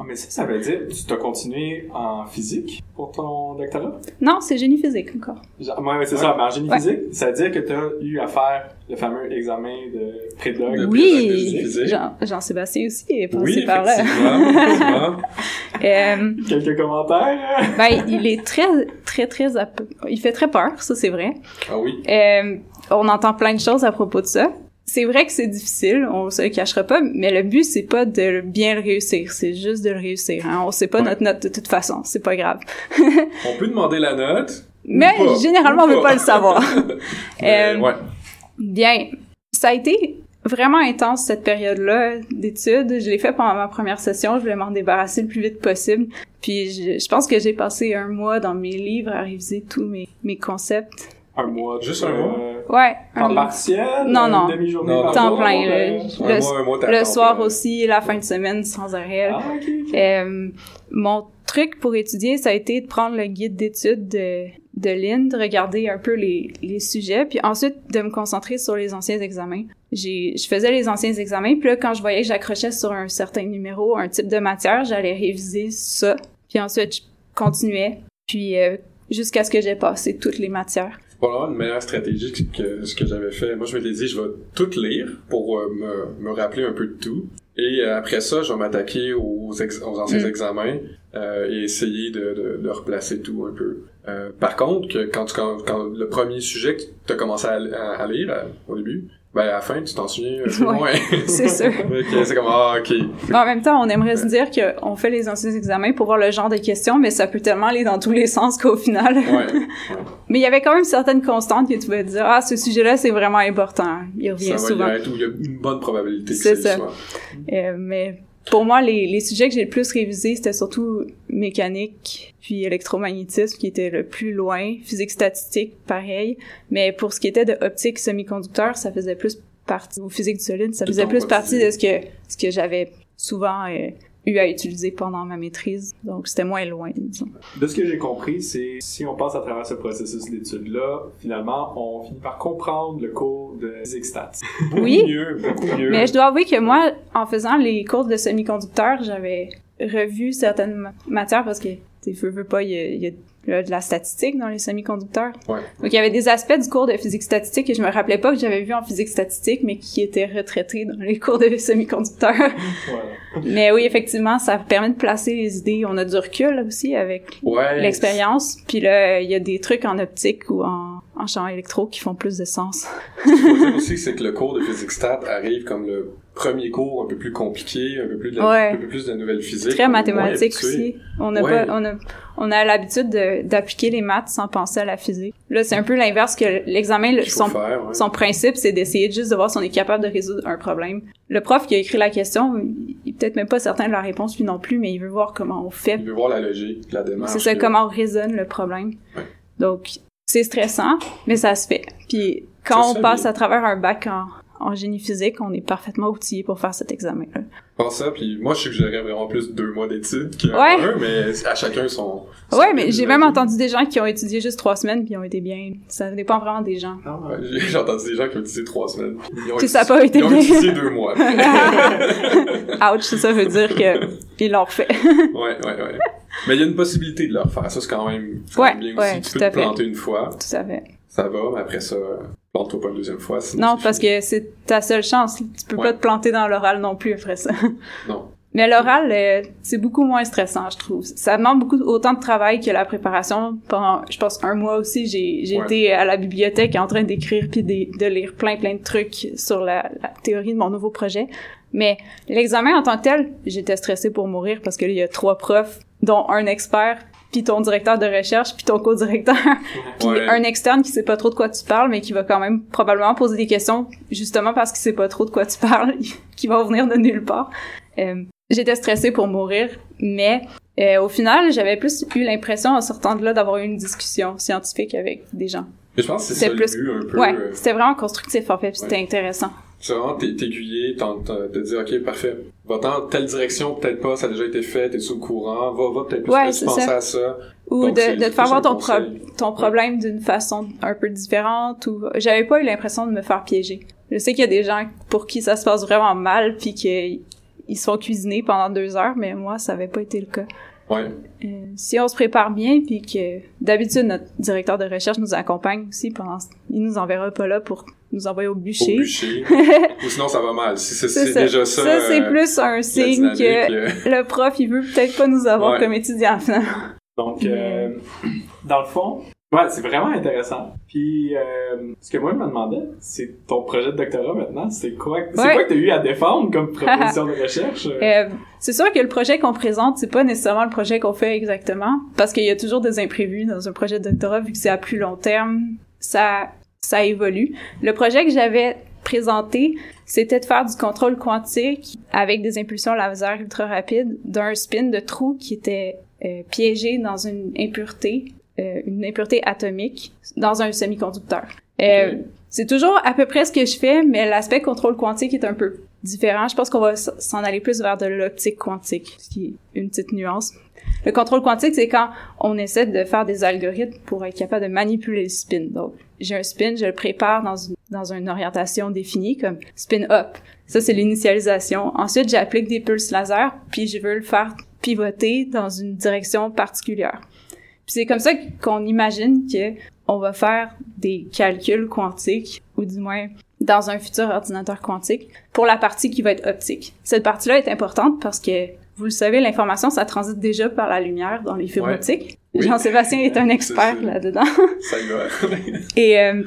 Ah, mais ça, ça veut dire que tu t'as continué en physique pour ton doctorat? Non, c'est génie physique encore. Ouais, ouais, c'est ça, mais en génie Ouais. physique, ça veut dire que tu as eu à faire le fameux examen de prédoc. De Oui. Jean- Jean-Sébastien aussi est passé Oui, par là. Euh, Quelques commentaires? ben, il est très, très, très... Il fait très peur, ça c'est vrai. Ah oui. Euh, on entend plein de choses à propos de ça. C'est vrai que c'est difficile, on se le cachera pas, mais le but c'est pas de bien le réussir, c'est juste de le réussir. Hein. On sait pas Ouais. notre note de toute façon, c'est pas grave. On peut demander la note. Mais pas, généralement, on veut pas le savoir. Mais, Euh, ouais. Bien, ça a été vraiment intense cette période-là d'études. Je l'ai fait pendant ma première session, je voulais m'en débarrasser le plus vite possible. Puis je, je pense que j'ai passé un mois dans mes livres à réviser tous mes, mes concepts. Un mois. Juste un mois? Ouais. En un- partiel? Non, non. Une demi-journée Non, Temps plein, euh. Un le- mois, un mois, t'as le soir plein. aussi, la fin de semaine sans arrêt. Ah. Euh, mon truc pour étudier, ça a été de prendre le guide d'études de, de Lynn, de regarder un peu les, les sujets, puis ensuite de me concentrer sur les anciens examens. J'ai, je faisais les anciens examens, puis là, quand je voyais que j'accrochais sur un certain numéro, un type de matière, j'allais réviser ça. Puis ensuite, je continuais, puis euh, jusqu'à ce que j'ai passé toutes les matières. Probablement une meilleure stratégie que, ce que j'avais fait. Moi, je m'étais dit, je vais tout lire pour euh, me, me rappeler un peu de tout. Et euh, après ça, je vais m'attaquer aux, ex- aux anciens Mm. examens euh, et essayer de, de, de replacer tout un peu. Par contre, que quand, tu, quand, quand le premier sujet que tu as commencé à, à- à lire au début, ben à la fin, tu t'en souviens un peu Ouais. moins. C'est sûr. C'est comme, ah, ok. En même temps, on aimerait se dire qu'on fait les anciens examens pour voir le genre de questions, mais ça peut tellement aller dans tous les sens qu'au final... Ouais. Mais il y avait quand même certaines constantes que tu pouvais dire, ah, ce sujet-là, c'est vraiment important. Il revient Ça va souvent. y être où il y a une bonne probabilité que C'est c'est ça. soit. Euh, mais pour moi, les, les sujets que j'ai le plus révisés, c'était surtout mécanique, puis électromagnétisme, qui était le plus loin, physique statistique, pareil. Mais pour ce qui était de optique semi-conducteur, ça faisait plus partie, ou physique du solide, ça faisait plus partie de ce que, ce que j'avais souvent euh, eu à utiliser pendant ma maîtrise. Donc, c'était moins loin, disons. De ce que j'ai compris, c'est si on passe à travers ce processus d'études-là, finalement, on finit par comprendre le cours de physique stats. Oui. Beaucoup mieux, beaucoup mieux. Mais je dois avouer que moi, en faisant les cours de semi-conducteur, j'avais revu certaines ma- matières parce que, tu sais, veux, veux pas, y a, il y a de la statistique dans les semi-conducteurs. Ouais. Donc, il y avait des aspects du cours de physique statistique que je me rappelais pas que j'avais vu en physique statistique, mais qui étaient retraités dans les cours de semi-conducteurs. Voilà. mais oui, effectivement, ça permet de placer les idées. On a du recul là, aussi avec Ouais. l'expérience. Puis là, il y a des trucs en optique ou en, en champ électro qui font plus de sens. Ce qu'il faut dire aussi, c'est que le cours de physique stat arrive comme le premier cours un peu plus compliqué, un peu plus de, la- Ouais. un peu plus de nouvelles physiques. Très On est moins mathématique habitué. aussi. On a Ouais. pas, on a, on a l'habitude de- d'appliquer les maths sans penser à la physique. Là, c'est un peu l'inverse que l'examen, le- son, faire, ouais. son principe, c'est d'essayer juste de voir si on est capable de résoudre un problème. Le prof qui a écrit la question, il est peut-être même pas certain de la réponse lui non plus, mais il veut voir comment on fait. Il veut voir la logique, la démarche. C'est ça, comment on raisonne le problème. Donc, c'est stressant, mais ça se fait. Puis, quand on passe à travers un bac en, en génie physique, on est parfaitement outillé pour faire cet examen-là. Ça, puis moi, je suggérerais vraiment plus deux mois d'études qu'un, Ouais. mais à chacun son... son Ouais, mais j'ai même entendu des gens qui ont étudié juste trois semaines puis ont été bien. Ça dépend vraiment des gens. Ah, Ouais, j'ai, entendu des gens qui ont utilisé trois semaines. puis Ils ont ça a pas été Ils ont bien. utilisé deux mois. ouais, Ouch, ça veut dire que ils l'ont refait. ouais, ouais. Mais il y a une possibilité de le refaire. Ça, c'est quand même, quand Ouais, même bien ouais, aussi. Tu peux te fait. planter une fois, Tout à fait. ça va, mais après ça, plante-toi pas une deuxième fois. sinon Non, parce fini. que c'est ta seule chance. Tu peux Ouais. pas te planter dans l'oral non plus après ça. Non. Mais l'oral, euh, c'est beaucoup moins stressant, je trouve. Ça demande beaucoup autant de travail que la préparation. Pendant, je pense, un mois aussi, j'ai j'ai Ouais. été à la bibliothèque en train d'écrire puis de, de lire plein plein de trucs sur la, la théorie de mon nouveau projet. Mais l'examen en tant que tel, j'étais stressée pour mourir parce que là, il y a trois profs, dont un expert, puis ton directeur de recherche, puis ton co-directeur, puis Ouais. un externe qui sait pas trop de quoi tu parles, mais qui va quand même probablement poser des questions, justement parce qu'il sait pas trop de quoi tu parles, qui va venir de nulle part. Euh, J'étais stressée pour mourir, mais euh, au final, j'avais plus eu l'impression en sortant de là d'avoir eu une discussion scientifique avec des gens. Mais je pense que c'est ça plus- le but, un peu. Ouais, euh, c'était vraiment constructif en fait, puis c'était intéressant. C'est vraiment t'aiguiller, de dire, OK, parfait, va-t'en telle direction, peut-être pas, ça a déjà été fait, t'es sous le courant, va, va peut-être plus Ouais, penser ça. à ça. Ou Donc, de, de te faire voir ton, pro- ton problème d'une façon un peu différente ou j'avais pas eu l'impression de me faire piéger. Je sais qu'il y a des gens pour qui ça se passe vraiment mal puis qu'ils font cuisiner pendant deux heures, mais moi, ça avait pas été le cas. Ouais. Euh, si on se prépare bien, puis que d'habitude notre directeur de recherche nous accompagne aussi pendant, il nous enverra pas là pour nous envoyer au bûcher. Au bûcher. Ou sinon ça va mal. Si c'est déjà ça. Ça, c'est euh, plus un signe que euh, le prof, il veut peut-être pas nous avoir Ouais. comme étudiants finalement. Donc, euh, dans le fond, ouais, c'est vraiment intéressant. Puis, euh, ce que moi, je me demandais, c'est ton projet de doctorat maintenant, c'est quoi, c'est Ouais. quoi que t'as eu à défendre comme proposition de recherche? Euh, c'est sûr que le projet qu'on présente, c'est pas nécessairement le projet qu'on fait exactement, parce qu'il y a toujours des imprévus dans un projet de doctorat, vu que c'est à plus long terme, ça, ça évolue. Le projet que j'avais présenté, c'était de faire du contrôle quantique avec des impulsions laser ultra rapides d'un spin de trou qui était euh, piégé dans une impureté, euh, une impureté atomique dans un semi-conducteur. Euh. C'est toujours à peu près ce que je fais, mais l'aspect contrôle quantique est un peu différent. Je pense qu'on va s'en aller plus vers de l'optique quantique, ce qui est une petite nuance. Le contrôle quantique, c'est quand on essaie de faire des algorithmes pour être capable de manipuler le spin. Donc, j'ai un spin, je le prépare dans une, dans une orientation définie, comme spin up. Ça, c'est l'initialisation. Ensuite, j'applique des pulses laser, puis je veux le faire pivoter dans une direction particulière. Puis c'est comme ça qu'on imagine que on va faire des calculs quantiques, ou du moins dans un futur ordinateur quantique, pour la partie qui va être optique. Cette partie-là est importante parce que, vous le savez, l'information, ça transite déjà par la lumière dans les fibres Ouais. optiques. Oui. Jean-Sébastien est un expert là-dedans. Ça y va. Et euh,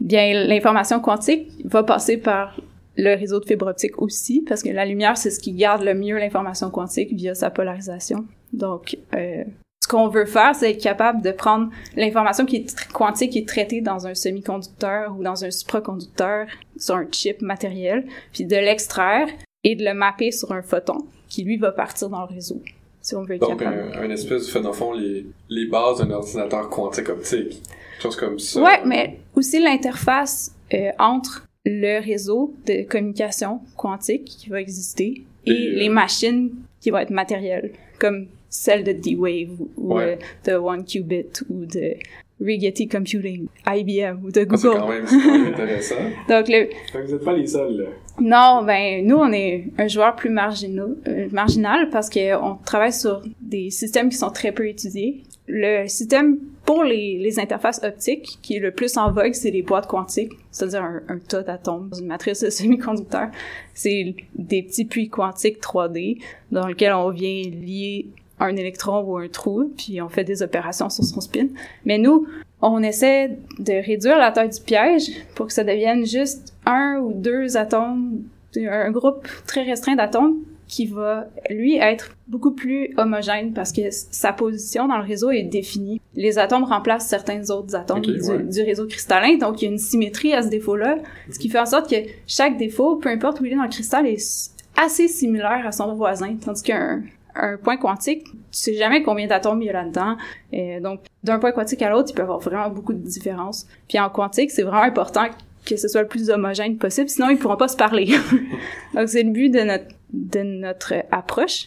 bien, l'information quantique va passer par le réseau de fibres optiques aussi, parce que la lumière, c'est ce qui garde le mieux l'information quantique via sa polarisation. Donc, euh, qu'on veut faire, c'est être capable de prendre l'information qui est quantique, qui est traitée dans un semi-conducteur ou dans un supraconducteur, sur un chip matériel, puis de l'extraire et de le mapper sur un photon, qui lui va partir dans le réseau, si on veut être Donc, capable. un, un espèce de fait, dans le fond, les, les bases d'un ordinateur quantique optique. Chose comme ça. Ouais, mais aussi l'interface euh, entre le réseau de communication quantique qui va exister et, Et, euh, les machines qui vont être matérielles, comme celle de D-Wave ou Ouais. euh, de One Qubit ou de Rigetti Computing, IBM ou de Ah, c'est Google. quand même, c'est quand même intéressant. Donc le, que vous êtes pas les seuls, là. non, ben nous on est un joueur plus marginal, euh, marginal parce que on travaille sur des systèmes qui sont très peu étudiés. Le système pour les, les interfaces optiques qui est le plus en vogue, c'est les boîtes quantiques, c'est-à-dire un, un tas d'atomes dans une matrice de semi-conducteurs. C'est des petits puits quantiques 3D dans lesquels on vient lier un électron ou un trou, puis on fait des opérations sur son spin. Mais nous, on essaie de réduire la taille du piège pour que ça devienne juste un ou deux atomes, un groupe très restreint d'atomes qui va, lui, être beaucoup plus homogène parce que sa position dans le réseau est définie. Les atomes remplacent certains autres atomes du, ouais. du réseau cristallin, donc il y a une symétrie à ce défaut-là, ce qui fait en sorte que chaque défaut, peu importe où il est dans le cristal, est assez similaire à son voisin, tandis qu'un un point quantique, tu sais jamais combien d'atomes il y a là-dedans. Euh, donc, d'un point quantique à l'autre, il peut y avoir vraiment beaucoup de différences. Puis en quantique, c'est vraiment important que ce soit le plus homogène possible, sinon ils pourront pas se parler. donc, c'est le but de notre, de notre approche.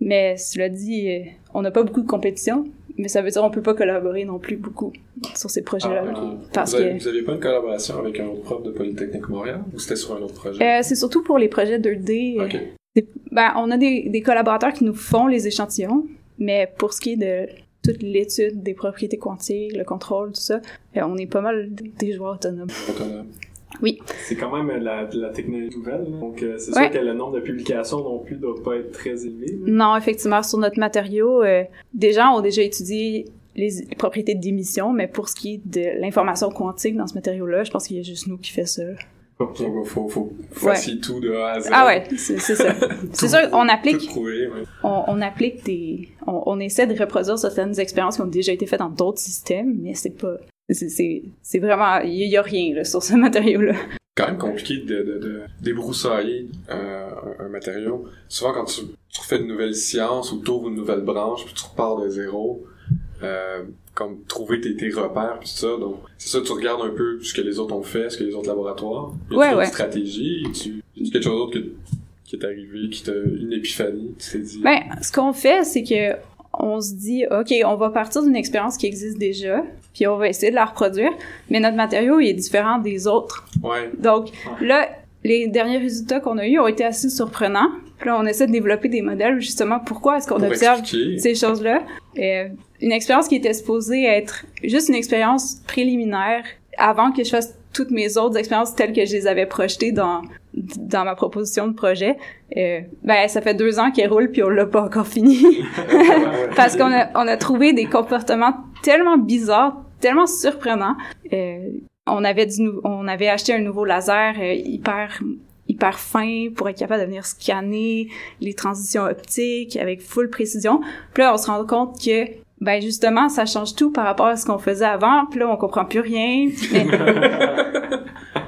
Mais cela dit, euh, on n'a pas beaucoup de compétition, mais ça veut dire qu'on peut pas collaborer non plus beaucoup sur ces projets-là. Ah. Parce vous, avez, que vous aviez pas une collaboration avec un autre prof de Polytechnique Montréal? Ou c'était sur un autre projet? euh, c'est surtout pour les projets 2D. euh, ok. Des- ben, on a des, des collaborateurs qui nous font les échantillons, mais pour ce qui est de toute l'étude des propriétés quantiques, le contrôle, tout ça, euh, on est pas mal des joueurs autonomes. Autonome. C'est quand même la, la technologie nouvelle, là. donc euh, c'est Ouais. sûr que le nombre de publications non plus doit pas être très élevé. là. Non, effectivement, sur notre matériau, euh, des gens ont déjà étudié les, les propriétés d'émission, mais pour ce qui est de l'information quantique dans ce matériau-là, je pense qu'il y a juste nous qui fait ça. Donc, faut, faut, Ouais. tout de A à Z. Ah ouais, c'est ça. c'est sûr, on applique ouais. on, on applique des, on, on essaie de reproduire certaines expériences qui ont déjà été faites dans d'autres systèmes, mais c'est pas, c'est, vraiment, il y, a rien là, sur ce matériau-là. quand même compliqué de, de, de débroussailler euh, un, matériau. Souvent, quand tu, tu refais une nouvelle science ou tu ouvres une nouvelle branche, puis tu repars de zéro, euh, comme trouver tes, tes repères, puis tout ça. Donc, c'est ça, tu regardes un peu ce que les autres ont fait, ce que les autres laboratoires. Y a Ouais, une ouais. stratégie, tu, y a quelque chose d'autre que, qui est arrivé, qui t'a une épiphanie, tu t'es dit? Ben, ce qu'on fait, c'est que on se dit, ok, on va partir d'une expérience qui existe déjà, puis on va essayer de la reproduire, mais notre matériau il est différent des autres. ouais, Donc là, les derniers résultats qu'on a eus ont été assez surprenants. Puis là, on essaie de développer des modèles, justement, pourquoi est-ce qu'on Pour observe expliquer. ces choses-là. Une expérience qui était supposée être juste une expérience préliminaire avant que je fasse toutes mes autres expériences telles que je les avais projetées dans dans ma proposition de projet. Euh, ben, ça fait deux ans qu'elle roule puis on l'a pas encore fini. Parce qu'on a, on a trouvé des comportements tellement bizarres, tellement surprenants. Euh, on avait du on avait acheté un nouveau laser euh, hyper hyper fin pour être capable de venir scanner les transitions optiques avec full précision. Puis là, on se rend compte que ben justement, ça change tout par rapport à ce qu'on faisait avant. Puis là, on comprend plus rien. Mais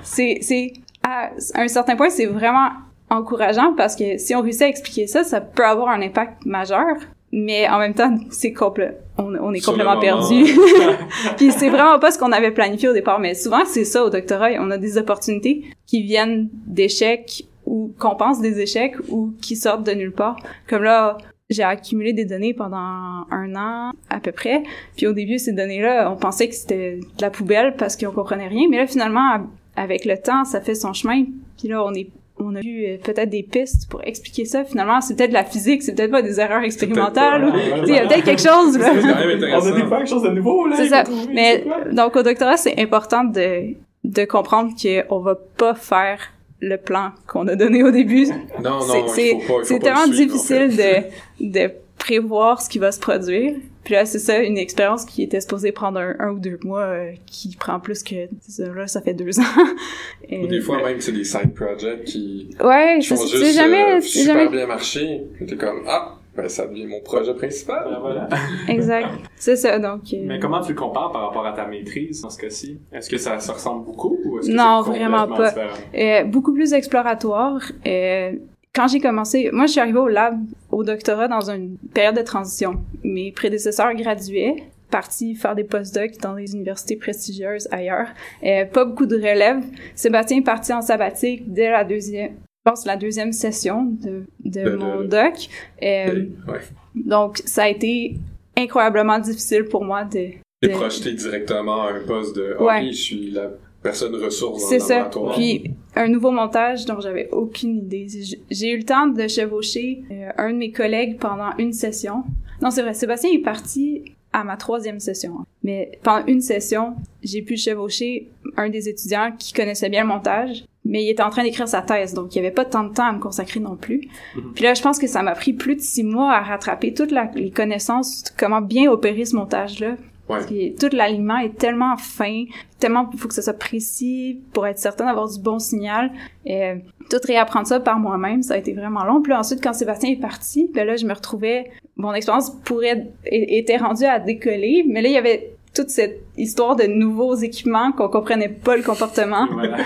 c'est c'est à un certain point, c'est vraiment encourageant parce que si on réussit à expliquer ça, ça peut avoir un impact majeur. Mais en même temps, c'est complet. On, on est Sur complètement perdu. Puis c'est vraiment pas ce qu'on avait planifié au départ. Mais souvent, c'est ça au doctorat. On a des opportunités qui viennent d'échecs ou qu'on pense des échecs ou qui sortent de nulle part. Comme là, j'ai accumulé des données pendant un an à peu près. Puis au début, ces données-là, on pensait que c'était de la poubelle parce qu'on comprenait rien. Mais là, finalement, avec le temps, ça fait son chemin. Puis là, on est on a eu euh, peut-être des pistes pour expliquer ça. Finalement, c'est peut-être de la physique, c'est peut-être pas des erreurs expérimentales. Il y a peut-être quelque chose, là. On a découvert quelque chose de nouveau, là. C'est ça. Mais donc au doctorat, c'est important de de comprendre qu'on va pas faire le plan qu'on a donné au début. Non, non, c'est tellement en difficile fait. de de prévoir ce qui va se produire. Puis là, c'est ça, une expérience qui était supposée prendre un, un ou deux mois, euh, qui prend plus que ça, là, ça fait deux ans. Et- Ou des fois, même, c'est des side projects qui, ouais, qui c'est juste jamais, euh, super jamais bien. Puis t'es comme, ah, ben ça devient mon projet principal. Ben, voilà. exact. C'est ça, donc. euh, Mais comment tu le compares par rapport à ta maîtrise dans ce cas-ci? Est-ce que ça se ressemble beaucoup ou est-ce que Non, vraiment pas. Euh, beaucoup plus exploratoire. Euh, quand j'ai commencé, moi je suis arrivée au lab, au doctorat dans une période de transition. Mes prédécesseurs graduaient, partis faire des postdocs dans des universités prestigieuses ailleurs. Euh, pas beaucoup de relève. Sébastien est parti en sabbatique dès la deuxième, pense la deuxième session de, de De- mon doc. Euh, Ouais. donc ça a été incroyablement difficile pour moi de... De- projeté directement à un poste de, ok, je suis la personne ressource C'est ça. Puis un nouveau montage dont j'avais aucune idée. J'ai eu le temps de chevaucher euh, un de mes collègues pendant une session. Non, c'est vrai, Sébastien est parti à ma troisième session. Mais pendant une session, j'ai pu chevaucher un des étudiants qui connaissait bien le montage, mais il était en train d'écrire sa thèse, donc il n'y avait pas tant de temps à me consacrer non plus. Mhm. Puis là, je pense que ça m'a pris plus de six mois à rattraper toutes la- les connaissances, de comment bien opérer ce montage-là. Ouais. Parce que tout l'alignement est tellement fin, tellement il faut que ça soit précis pour être certain d'avoir du bon signal. Euh, tout réapprendre ça par moi-même, ça a été vraiment long. Puis là, ensuite, quand Sébastien est parti, ben là, je me retrouvais... Mon expérience pourrait était rendue à décoller, mais là, il y avait toute cette histoire de nouveaux équipements qu'on comprenait pas le comportement. Voilà.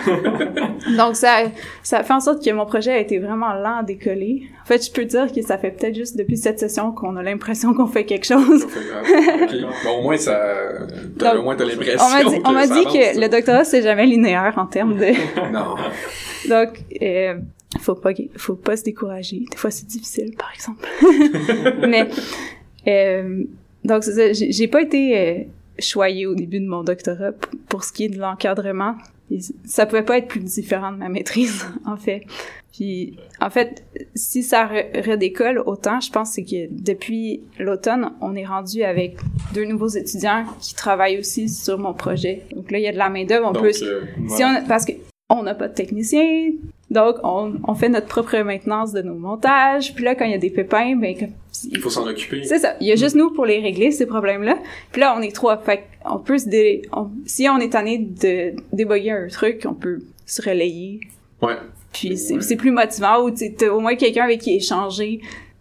Donc ça, ça fait en sorte que mon projet a été vraiment lent à décoller. En fait, je peux dire que ça fait peut-être juste depuis cette session qu'on a l'impression qu'on fait quelque chose. Ça fait, ah, ok. Bon, au moins, ça, t'as- Donc, au moins, t'as l'impression On m'a dit, dit que ça. le doctorat c'est jamais linéaire en termes de. Non. Donc, euh, faut pas, faut pas se décourager. Des fois, c'est difficile, par exemple. Mais euh, donc c'est ça. J'ai j'ai pas été euh, choyée au début de mon doctorat pour ce qui est de l'encadrement. Ça pouvait pas être plus différent de ma maîtrise, en fait. Puis, en fait, si ça re- redécolle autant, je pense que c'est que depuis l'automne, on est rendu avec deux nouveaux étudiants qui travaillent aussi sur mon projet. Donc là, il y a de la main d'œuvre. On Donc, peut euh, si on, parce que on n'a pas de technicien, donc on, on fait notre propre maintenance de nos montages. Puis là, quand il y a des pépins, ben il faut s'en occuper. c'est ça. Il y a juste nous pour les régler ces problèmes-là. Puis là, on est trois. Fait on peut se dé, on- si on est tanné de déboguer un truc, on peut se relayer. Ouais. Puis c'est Ouais. plus motivant ou tu t'as au moins quelqu'un avec qui échanger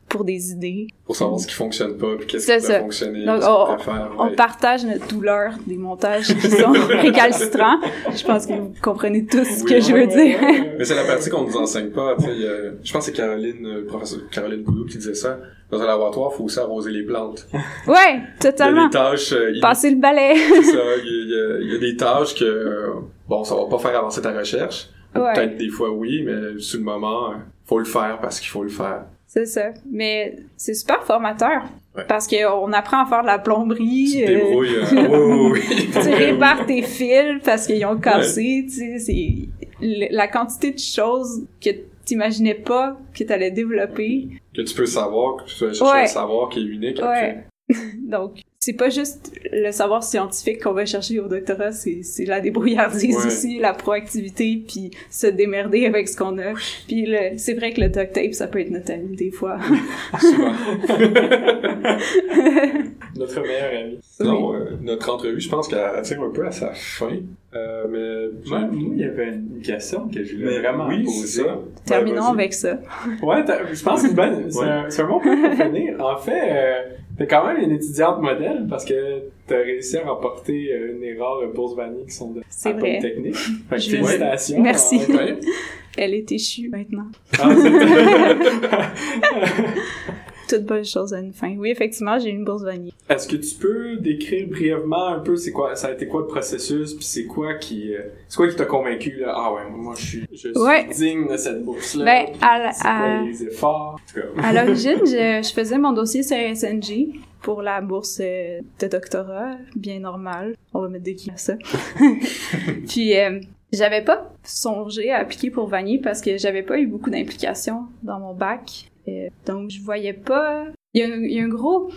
pour des idées. Pour savoir ce qui fonctionne pas, puis qu'est-ce qui peut fonctionner, Donc, on- peut faire. On partage notre douleur des montages qui sont récalcitrants. Je pense que vous comprenez tous ce que Oui, je veux dire. Mais c'est la partie qu'on nous enseigne pas, tu sais. il y a- Je pense que c'est Caroline, euh, professeur Caroline Goudou qui disait ça. Dans un laboratoire, il faut aussi arroser les plantes. Ouais, Il y a totalement. des tâches, euh, Passer le balai. c'est ça, il y, a, il y des tâches que, euh, bon, ça va pas faire avancer ta recherche. Ouais. Peut-être des fois oui, mais sur le moment, euh, faut le faire parce qu'il faut le faire. C'est ça. Mais c'est super formateur. Ouais. Parce qu'on apprend à faire de la plomberie. Tu te euh, débrouilles. euh, oui, oui, oui. tu répares tes fils parce qu'ils ont cassé. Tu sais, la quantité de choses que t'imaginais pas que t'allais développer. Que tu peux savoir, que tu peux chercher Ouais. un savoir qui est unique après. Donc, c'est pas juste le savoir scientifique qu'on va chercher au doctorat, c'est, c'est la débrouillardise Ouais. aussi, la proactivité, puis se démerder avec ce qu'on a. Puis le, c'est vrai que le duct tape, ça peut être notre ami des fois. Souvent. Notre meilleur ami. Sinon, euh, notre entrevue, je pense qu'elle tire un peu à sa fin. Euh, mais... Moi, moi, il y avait une question que je voulais vraiment oui, poser. c'est ça. Terminons Ouais, avec ça. Ouais, je pense que c'est une bonne- c'est Ouais. un, bon point pour finir. En fait, euh, t'es quand même une étudiante modèle parce que t'as réussi à remporter euh, une des rares bourses Vanier qui sont de C'est à vrai. Polytechnique. Fait que Je- félicitations. Merci. Ouais. Elle est échue maintenant. Ah, c'est- Toute bonne chose a une fin. Oui, effectivement, j'ai eu une bourse vanille. Est-ce que tu peux décrire brièvement un peu c'est quoi ça a été quoi le processus puis c'est quoi qui euh, c'est quoi qui t'a convaincu là? Ah ouais moi je suis je suis Ouais. digne de cette bourse là Ben, à la- c'est quoi à- les efforts? À l'origine, je, je faisais mon dossier sur SNG pour la bourse euh, de doctorat, bien normal. On va mettre des guillemets à ça. Puis, euh, j'avais pas songé à appliquer pour Vanier parce que j'avais pas eu beaucoup d'implications dans mon bac. Euh, donc, je voyais pas... Il y a un, il y a un gros...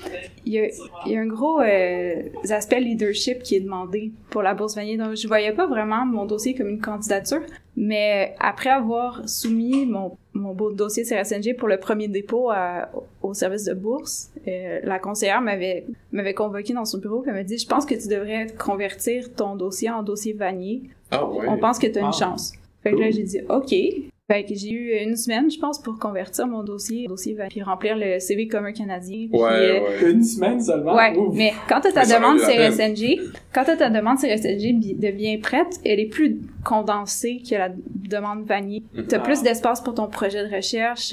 Il y a, il y a un gros euh, aspect leadership qui est demandé pour la bourse Vanier. Donc, je voyais pas vraiment mon dossier comme une candidature. Mais après avoir soumis mon, mon beau dossier CRSNG pour le premier dépôt à- au service de bourse, euh, la conseillère m'avait m'avait convoqué dans son bureau et elle m'a dit « Je pense que tu devrais convertir ton dossier en dossier Vanier. Ah ouais. On pense que tu as une Ah. chance. » Fait que là, j'ai dit « OK. » Fait que j'ai eu une semaine, je pense, pour convertir mon dossier, dossier puis remplir le CV commun canadien. puis, Ouais, euh, ouais. une semaine seulement? Ouais, Ouf. mais quand t'as ta Mais demande CRSNG, quand t'as ta demande CRSNG de bien prête, elle est plus condensée que la demande Vanier. T'as Ah. plus d'espace pour ton projet de recherche.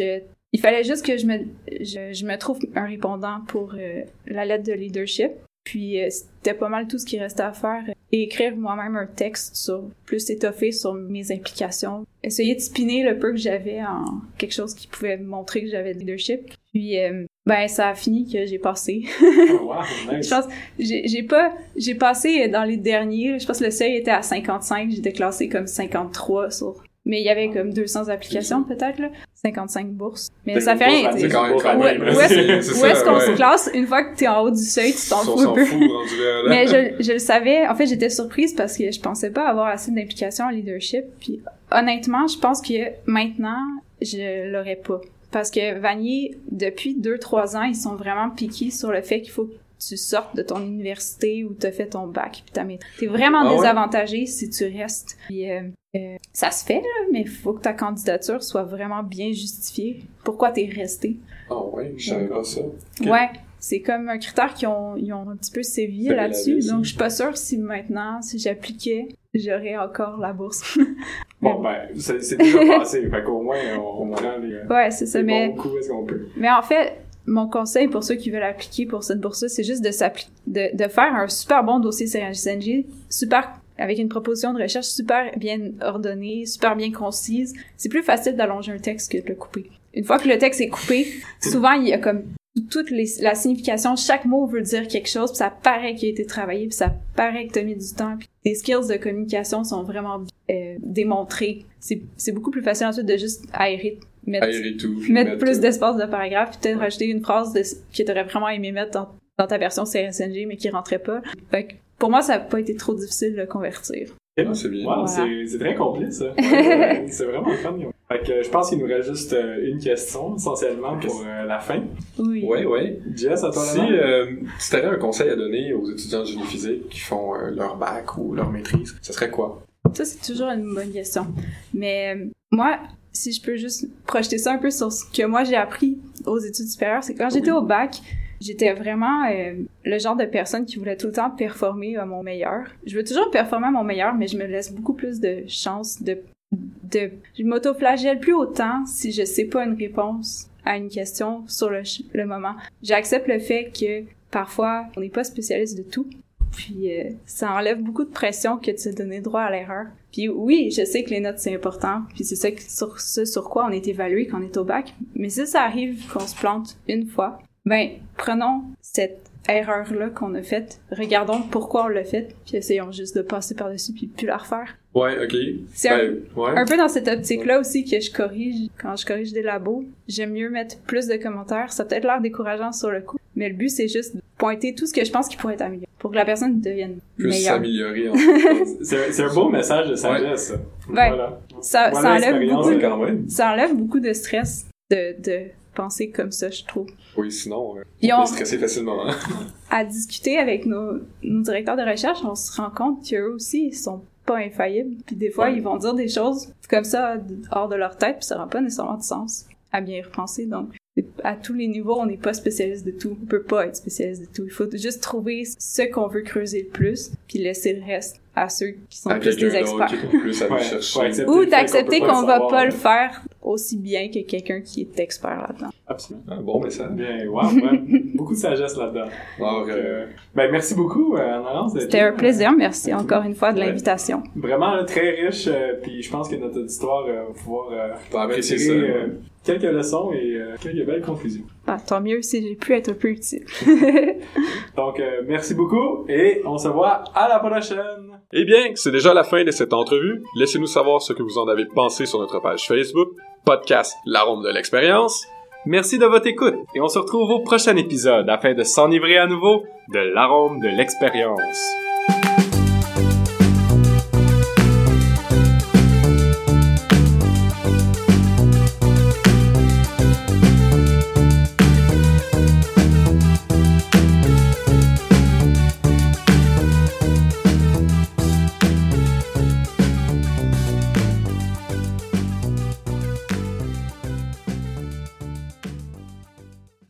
Il fallait juste que je me, je, je me trouve un répondant pour euh, la lettre de leadership. Puis euh, c'était pas mal tout ce qui restait à faire. Et écrire moi-même un texte sur plus étoffé sur mes implications. Essayer de spinner le peu que j'avais en quelque chose qui pouvait montrer que j'avais de leadership. Puis euh, ben ça a fini que j'ai passé. Oh, wow, nice. Je pense, j'ai j'ai pas, j'ai passé dans les derniers, je pense que le seuil était à 55, j'étais classée comme 53 sur, mais il y avait comme 200 applications peut-être, là, 55 bourses. Mais ça fait rien, quand même Où- quand Où, même. où est-ce qu'on ouais. se classe? Une fois que t'es en haut du seuil, tu t'en fous un s'en peu. fout. Mais je, je le savais. En fait, j'étais surprise parce que je pensais pas avoir assez d'implication en leadership. Puis honnêtement, je pense que maintenant, je l'aurais pas. Parce que Vanier, depuis deux, trois ans, ils sont vraiment piqués sur le fait qu'il faut tu sortes de ton université où t'as fait ton bac puis ta maîtrise. T'es vraiment Ah ouais? désavantagé si tu restes. Puis, euh, euh, ça se fait, là, mais il faut que ta candidature soit vraiment bien justifiée. Pourquoi t'es resté? Ah ouais, je savais pas ça. Ouais, c'est comme un critère qui ont, ils ont un petit peu sévi là-dessus. Donc, je suis pas sûre si maintenant, si j'appliquais, j'aurais encore la bourse. bon ben c'est déjà passé fait qu'au moins on, on les, ouais, c'est ça. Mais, est-ce qu'on peut? mais en fait, mon conseil pour ceux qui veulent appliquer pour cette bourse-là, c'est juste de de, de faire un super bon dossier CRSNG, super avec une proposition de recherche super bien ordonnée, super bien concise. C'est plus facile d'allonger un texte que de le couper. Une fois que le texte est coupé, souvent il y a comme toute la signification, chaque mot veut dire quelque chose, puis ça paraît qu'il a été travaillé, puis ça paraît que t'as mis du temps, puis tes skills de communication sont vraiment euh, démontrés. C'est beaucoup plus facile ensuite de juste aérer, mettre, Aérer tout. puis mettre plus euh, d'espace de paragraphe, puis peut-être rajouter une phrase de, que t'aurais vraiment aimé mettre dans, dans ta version CRSNG, mais qui rentrait pas. Fait que pour moi, ça a pas été trop difficile de le convertir. C'est bien. Wow, Voilà. c'est très complet ça. Ouais, c'est vraiment fun. Fait que je pense qu'il nous reste juste euh, une question essentiellement pour euh, la fin. Oui. Ouais, ouais. Jess, à toi Si, euh, si t'avais un conseil à donner aux étudiants de génie physique qui font euh, leur bac ou leur maîtrise, ce serait quoi? Ça, c'est toujours une bonne question. Mais euh, moi, si je peux juste projeter ça un peu sur ce que moi j'ai appris aux études supérieures, c'est que quand j'étais au bac, j'étais vraiment euh, le genre de personne qui voulait tout le temps performer à mon meilleur. Je veux toujours performer à mon meilleur, mais je me laisse beaucoup plus de chance de... de je m'auto-flagelle plus autant si je sais pas une réponse à une question sur le, le moment. J'accepte le fait que parfois, on n'est pas spécialiste de tout. Puis euh, ça enlève beaucoup de pression que de se donner droit à l'erreur. Puis oui, je sais que les notes c'est important, puis c'est ça sur ce sur quoi on est évalué quand on est au bac. Mais si ça arrive qu'on se plante une fois, ben, prenons cette erreur-là qu'on a faite, regardons pourquoi on l'a faite, puis essayons juste de passer par-dessus puis plus la refaire. Ouais, ok. C'est Ben, ouais. Un peu dans cette optique-là aussi que je corrige, quand je corrige des labos, j'aime mieux mettre plus de commentaires. Ça a peut-être l'air décourageant sur le coup, mais le but c'est juste de pointer tout ce que je pense qui pourrait être amélioré pour que la personne devienne Plus meilleure. s'améliorer. en fait. C'est un beau message de sagesse, ça. Ouais. Voilà. Ça, Voilà ça enlève beaucoup, Ouais, quand même. ça enlève beaucoup de stress de, de penser comme ça, je trouve. Oui, sinon, euh, Puis on on- peut stresser facilement. hein. À discuter avec nos, nos directeurs de recherche, on se rend compte qu'eux aussi, ils sont pas infaillibles. Puis des fois, Ouais. ils vont dire des choses comme ça hors de leur tête, puis ça rend pas nécessairement de sens à bien y repenser. Donc, à tous les niveaux, on n'est pas spécialiste de tout. On peut pas être spécialiste de tout. Il faut juste trouver ce qu'on veut creuser le plus, puis laisser le reste à ceux qui sont À plus des experts. plus à Ouais, Ou d'accepter qu'on le va pas ouais. le faire aussi bien que quelqu'un qui est expert là-dedans. Absolument. Un bon message. Bien, wow, ouais. beaucoup de sagesse là-dedans. Alors, Donc, euh, euh, ben, merci beaucoup, euh, Anna-Laurence. C'était un plaisir. Merci encore une fois de Ouais. l'invitation. Vraiment là, très riche, euh, puis je pense que notre auditoire euh, va pouvoir euh, retirer, ça, euh, quelques leçons et euh, quelques belles conclusions. Ah, tant mieux si j'ai pu être un peu utile. Donc, euh, merci beaucoup et on se voit à la prochaine! Eh bien, c'est déjà la fin de cette entrevue. Laissez-nous savoir ce que vous en avez pensé sur notre page Facebook, podcast L'arôme de l'expérience. Merci de votre écoute et on se retrouve au prochain épisode afin de s'enivrer à nouveau de l'arôme de l'expérience.